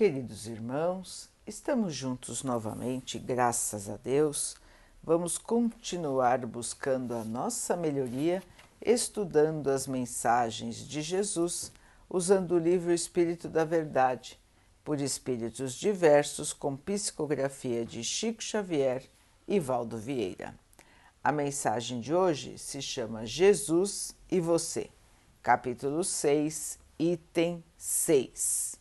Queridos irmãos, estamos juntos novamente, graças a Deus. Vamos continuar buscando a nossa melhoria, estudando as mensagens de Jesus, usando o livro Espírito da Verdade, por espíritos diversos, com psicografia de Chico Xavier e Valdo Vieira. A mensagem de hoje se chama Jesus e Você, capítulo 6, item 6.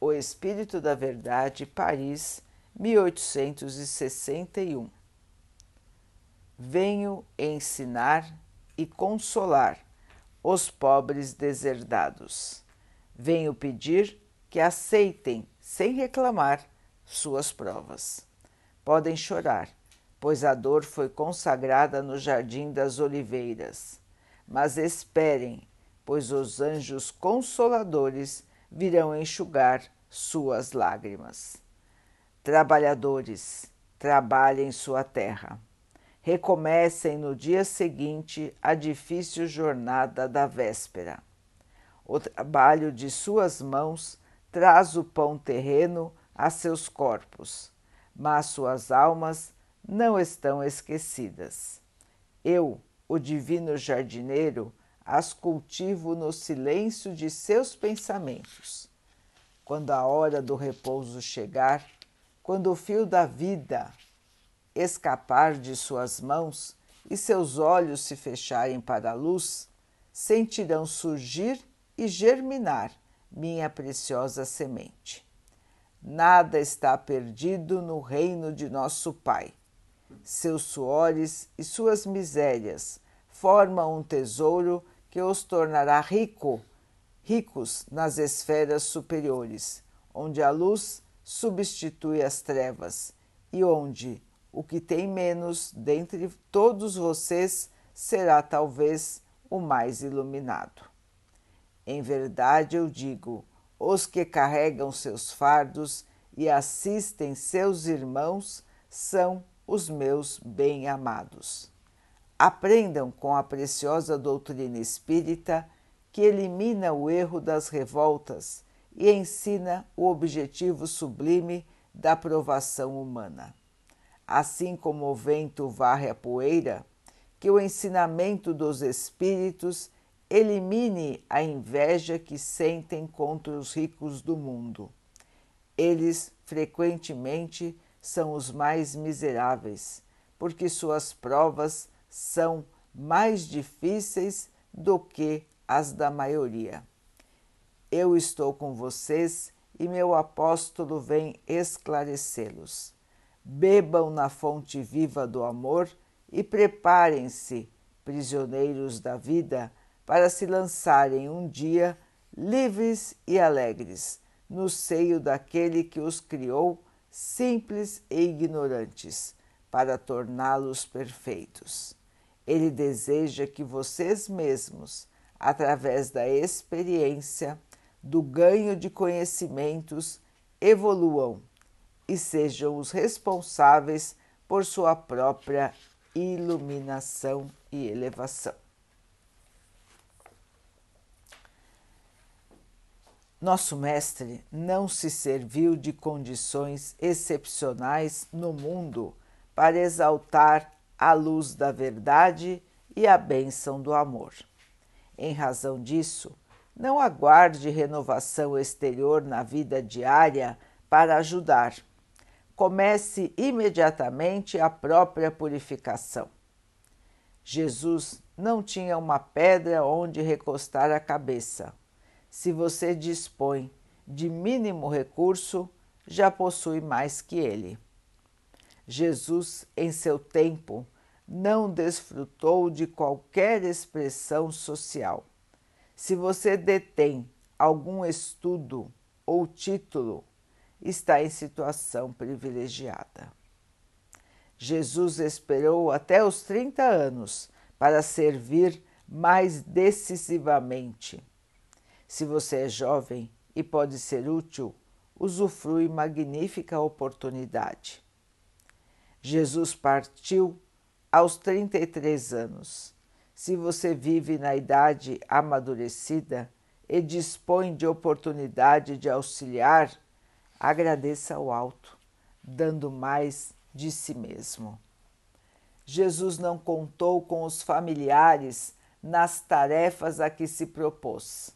O Espírito da Verdade, Paris, 1861. Venho ensinar e consolar os pobres deserdados. Venho pedir que aceitem, sem reclamar, suas provas. Podem chorar, pois a dor foi consagrada no jardim das oliveiras. Mas esperem, pois os anjos consoladores virão enxugar suas lágrimas. Trabalhadores, trabalhem sua terra. Recomecem no dia seguinte a difícil jornada da véspera. O trabalho de suas mãos traz o pão terreno a seus corpos, mas suas almas não estão esquecidas. Eu, o divino jardineiro, as cultivo no silêncio de seus pensamentos. Quando a hora do repouso chegar, quando o fio da vida escapar de suas mãos e seus olhos se fecharem para a luz, sentirão surgir e germinar minha preciosa semente. Nada está perdido no reino de nosso Pai. Seus suores e suas misérias formam um tesouro que os tornará rico, ricos nas esferas superiores, onde a luz substitui as trevas e onde o que tem menos dentre todos vocês será talvez o mais iluminado. Em verdade eu digo: os que carregam seus fardos e assistem seus irmãos são os meus bem-amados aprendam com a preciosa doutrina espírita que elimina o erro das revoltas e ensina o objetivo sublime da provação humana. Assim como o vento varre a poeira, que o ensinamento dos espíritos elimine a inveja que sentem contra os ricos do mundo. Eles frequentemente são os mais miseráveis, porque suas provas são mais difíceis do que as da maioria. Eu estou com vocês e meu apóstolo vem esclarecê-los. Bebam na fonte viva do amor e preparem-se, prisioneiros da vida, para se lançarem um dia livres e alegres no seio daquele que os criou simples e ignorantes, para torná-los perfeitos. Ele deseja que vocês mesmos, através da experiência, do ganho de conhecimentos, evoluam e sejam os responsáveis por sua própria iluminação e elevação. Nosso Mestre não se serviu de condições excepcionais no mundo para exaltar a luz da verdade e a bênção do amor. Em razão disso, não aguarde renovação exterior na vida diária para ajudar. Comece imediatamente a própria purificação. Jesus não tinha uma pedra onde recostar a cabeça. Se você dispõe de mínimo recurso, já possui mais que ele. Jesus, em seu tempo, não desfrutou de qualquer expressão social. Se você detém algum estudo ou título, está em situação privilegiada. Jesus esperou até os 30 anos para servir mais decisivamente. Se você é jovem e pode ser útil, usufrui magnífica oportunidade. Jesus partiu aos 33 anos. Se você vive na idade amadurecida, e dispõe de oportunidade de auxiliar, agradeça ao alto, dando mais de si mesmo. Jesus não contou com os familiares nas tarefas a que se propôs.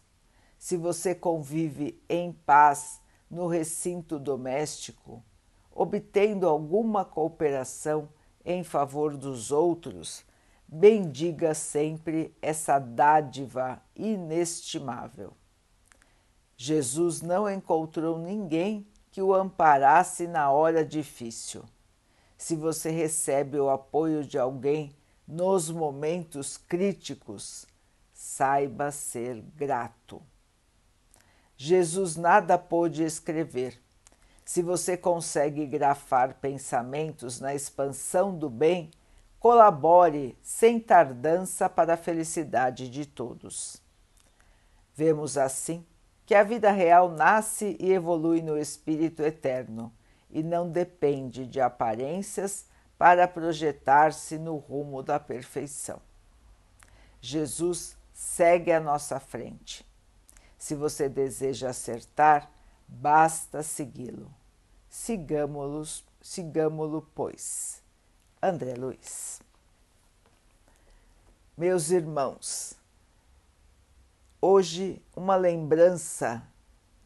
Se você convive em paz no recinto doméstico, obtendo alguma cooperação em favor dos outros, bendiga sempre essa dádiva inestimável. Jesus não encontrou ninguém que o amparasse na hora difícil. Se você recebe o apoio de alguém nos momentos críticos, saiba ser grato. Jesus nada pôde escrever. Se você consegue grafar pensamentos na expansão do bem, colabore sem tardança para a felicidade de todos. Vemos assim que a vida real nasce e evolui no espírito eterno e não depende de aparências para projetar-se no rumo da perfeição. Jesus segue à nossa frente. Se você deseja acertar, basta segui-lo. Sigamo-lo, sigamo-lo, pois. André Luiz. Meus irmãos, hoje uma lembrança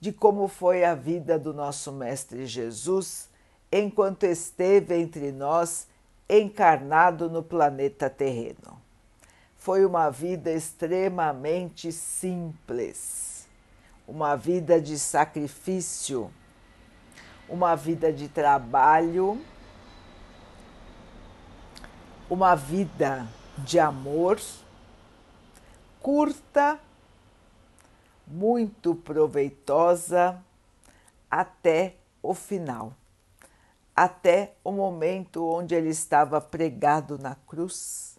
de como foi a vida do nosso Mestre Jesus enquanto esteve entre nós encarnado no planeta terreno. Foi uma vida extremamente simples, uma vida de sacrifício, uma vida de trabalho uma vida de amor curta, muito proveitosa até o final, até o momento onde ele estava pregado na cruz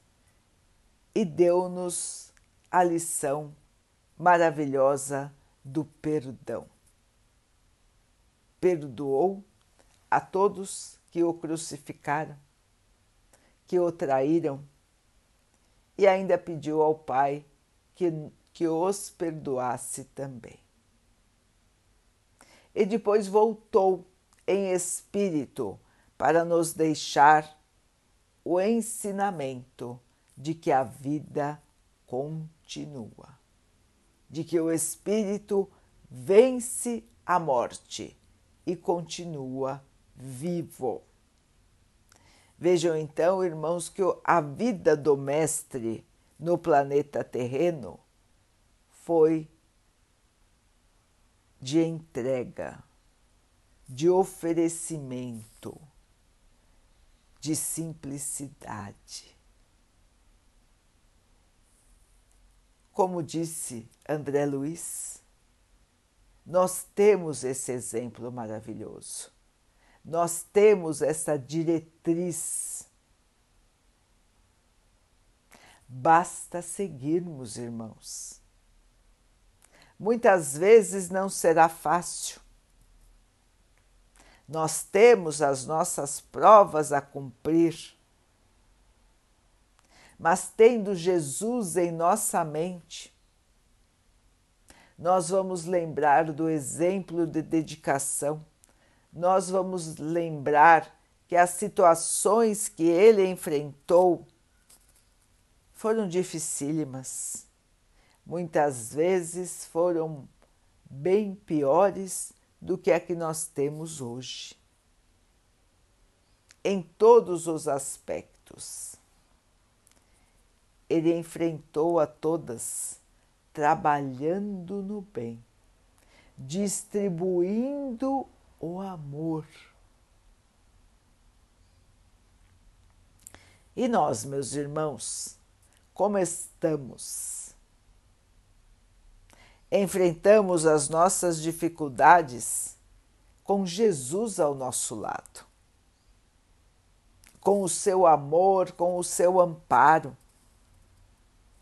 e deu-nos a lição maravilhosa do perdão. Perdoou a todos que o crucificaram que o traíram e ainda pediu ao Pai que, que os perdoasse também. E depois voltou em espírito para nos deixar o ensinamento de que a vida continua, de que o espírito vence a morte e continua vivo. Vejam então, irmãos, que a vida do Mestre no planeta terreno foi de entrega, de oferecimento, de simplicidade. Como disse André Luiz, nós temos esse exemplo maravilhoso nós temos essa diretriz. Basta seguirmos, irmãos. Muitas vezes não será fácil. Nós temos as nossas provas a cumprir. Mas tendo Jesus em nossa mente, nós vamos lembrar do exemplo de dedicação nós vamos lembrar que as situações que ele enfrentou foram dificílimas. Muitas vezes foram bem piores do que a que nós temos hoje. Em todos os aspectos. Ele enfrentou a todas trabalhando no bem, distribuindo o amor. E nós, meus irmãos, como estamos? Enfrentamos as nossas dificuldades com Jesus ao nosso lado, com o seu amor, com o seu amparo.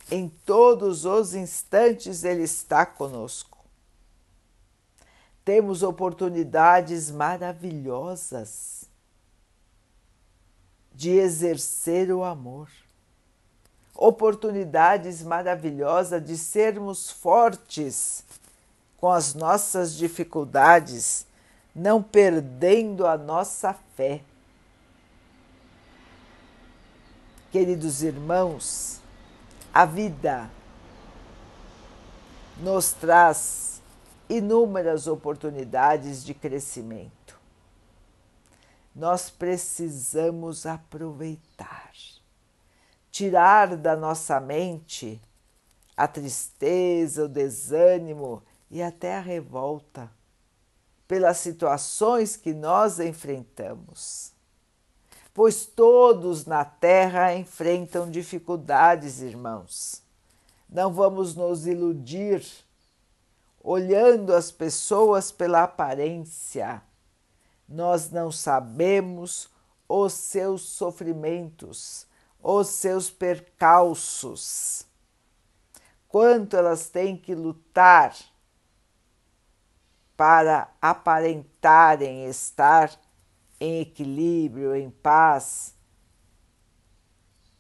Em todos os instantes Ele está conosco temos oportunidades maravilhosas de exercer o amor, oportunidades maravilhosas de sermos fortes com as nossas dificuldades, não perdendo a nossa fé. Queridos irmãos, a vida nos traz inúmeras oportunidades de crescimento. Nós precisamos aproveitar, tirar da nossa mente a tristeza, o desânimo e até a revolta pelas situações que nós enfrentamos. Pois todos na Terra enfrentam dificuldades, irmãos. Não vamos nos iludir olhando as pessoas pela aparência. Nós não sabemos os seus sofrimentos, os seus percalços, quanto elas têm que lutar para aparentarem estar em equilíbrio, em paz,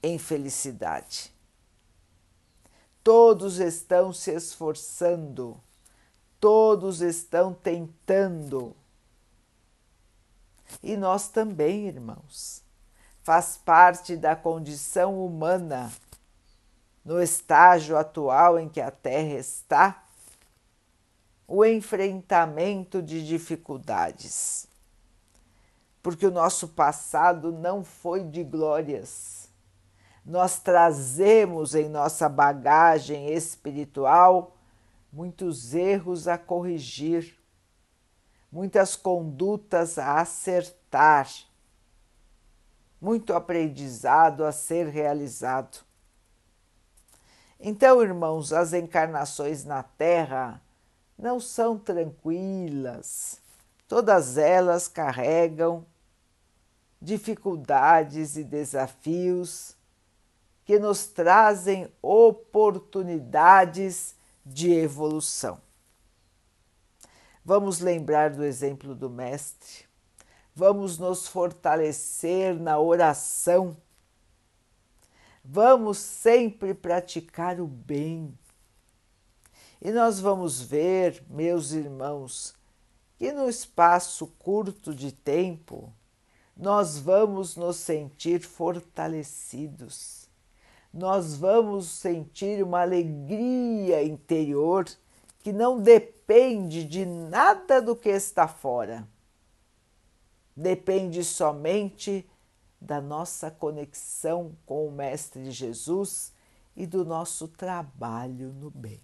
em felicidade. Todos estão se esforçando, todos estão tentando. E nós também, irmãos. Faz parte da condição humana, no estágio atual em que a Terra está, o enfrentamento de dificuldades. Porque o nosso passado não foi de glórias. Nós trazemos em nossa bagagem espiritual muitos erros a corrigir, muitas condutas a acertar, muito aprendizado a ser realizado. Então, irmãos, as encarnações na Terra não são tranquilas. Todas elas carregam dificuldades e desafios que nos trazem oportunidades de evolução. Vamos lembrar do exemplo do Mestre, vamos nos fortalecer na oração, vamos sempre praticar o bem. E nós vamos ver, meus irmãos, que no espaço curto de tempo nós vamos nos sentir fortalecidos, nós vamos sentir uma alegria interior que não depende de nada do que está fora, depende somente da nossa conexão com o Mestre Jesus e do nosso trabalho no bem.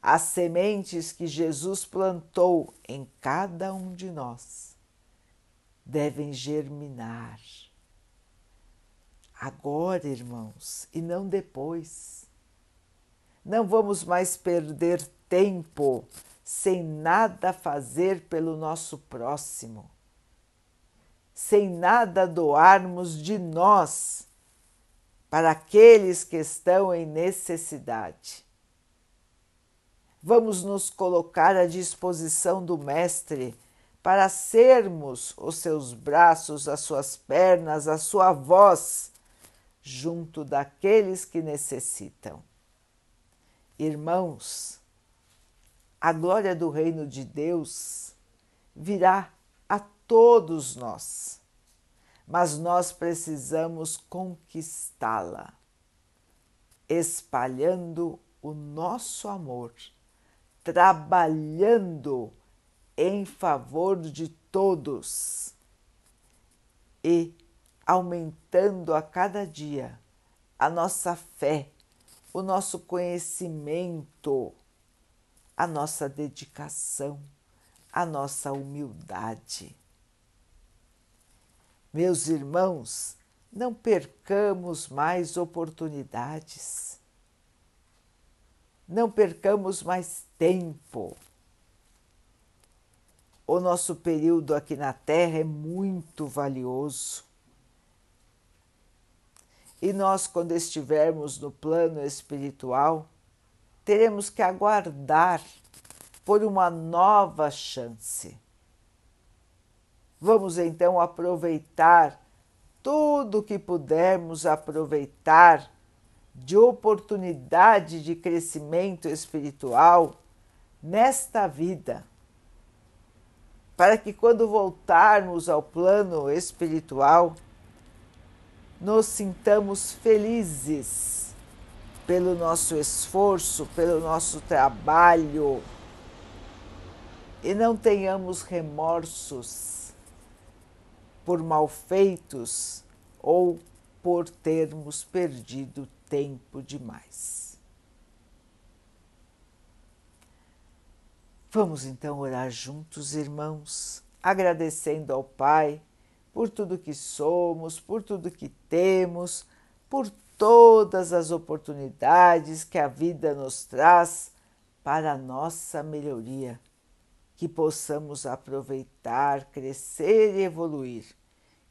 As sementes que Jesus plantou em cada um de nós devem germinar. Agora, irmãos, e não depois. Não vamos mais perder tempo sem nada fazer pelo nosso próximo, sem nada doarmos de nós para aqueles que estão em necessidade vamos nos colocar à disposição do Mestre para sermos os seus braços, as suas pernas, a sua voz junto daqueles que necessitam. Irmãos, a glória do reino de Deus virá a todos nós, mas nós precisamos conquistá-la, espalhando o nosso amor trabalhando em favor de todos e aumentando a cada dia a nossa fé, o nosso conhecimento, a nossa dedicação, a nossa humildade. Meus irmãos, não percamos mais oportunidades não percamos mais tempo. O nosso período aqui na Terra é muito valioso. E nós, quando estivermos no plano espiritual, teremos que aguardar por uma nova chance. Vamos então aproveitar tudo que pudermos aproveitar de oportunidade de crescimento espiritual nesta vida, para que quando voltarmos ao plano espiritual, nos sintamos felizes pelo nosso esforço, pelo nosso trabalho e não tenhamos remorsos por malfeitos ou por termos perdido tempo demais. Vamos então orar juntos, irmãos, agradecendo ao Pai por tudo que somos, por tudo que temos, por todas as oportunidades que a vida nos traz para a nossa melhoria, que possamos aproveitar, crescer e evoluir,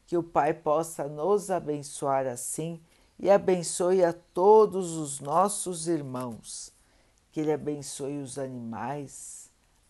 que o Pai possa nos abençoar assim e abençoe a todos os nossos irmãos, que Ele abençoe os animais,